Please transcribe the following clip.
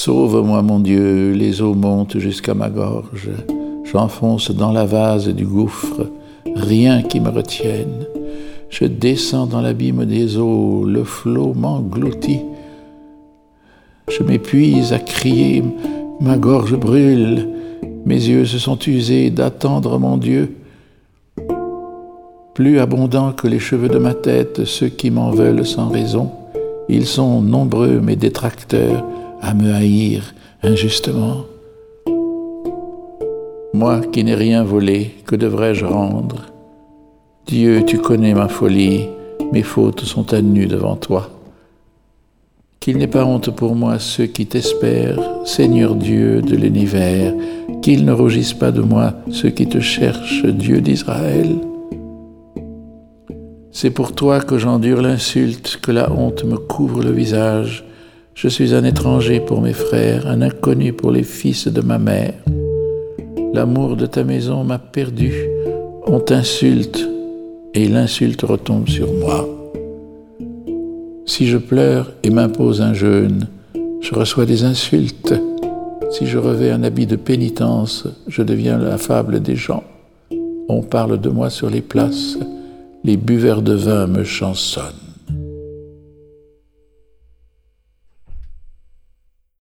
Sauve-moi, mon Dieu, les eaux montent jusqu'à ma gorge. J'enfonce dans la vase du gouffre, rien qui me retienne. Je descends dans l'abîme des eaux, le flot m'engloutit. Je m'épuise à crier, ma gorge brûle, mes yeux se sont usés d'attendre mon Dieu. Plus abondants que les cheveux de ma tête, ceux qui m'en veulent sans raison, ils sont nombreux mes détracteurs à me haïr injustement. Moi qui n'ai rien volé, que devrais-je rendre? Dieu, tu connais ma folie, mes fautes sont à nu devant toi. Qu'il n'ait pas honte pour moi ceux qui t'espèrent, Seigneur Dieu de l'univers, qu'ils ne rougissent pas de moi ceux qui te cherchent, Dieu d'Israël. C'est pour toi que j'endure l'insulte, que la honte me couvre le visage. Je suis un étranger pour mes frères, un inconnu pour les fils de ma mère. L'amour de ta maison m'a perdu, on t'insulte, et l'insulte retombe sur moi. Si je pleure et m'impose un jeûne, je reçois des insultes. Si je revais un habit de pénitence, je deviens la fable des gens. On parle de moi sur les places, les buveurs de vin me chansonnent.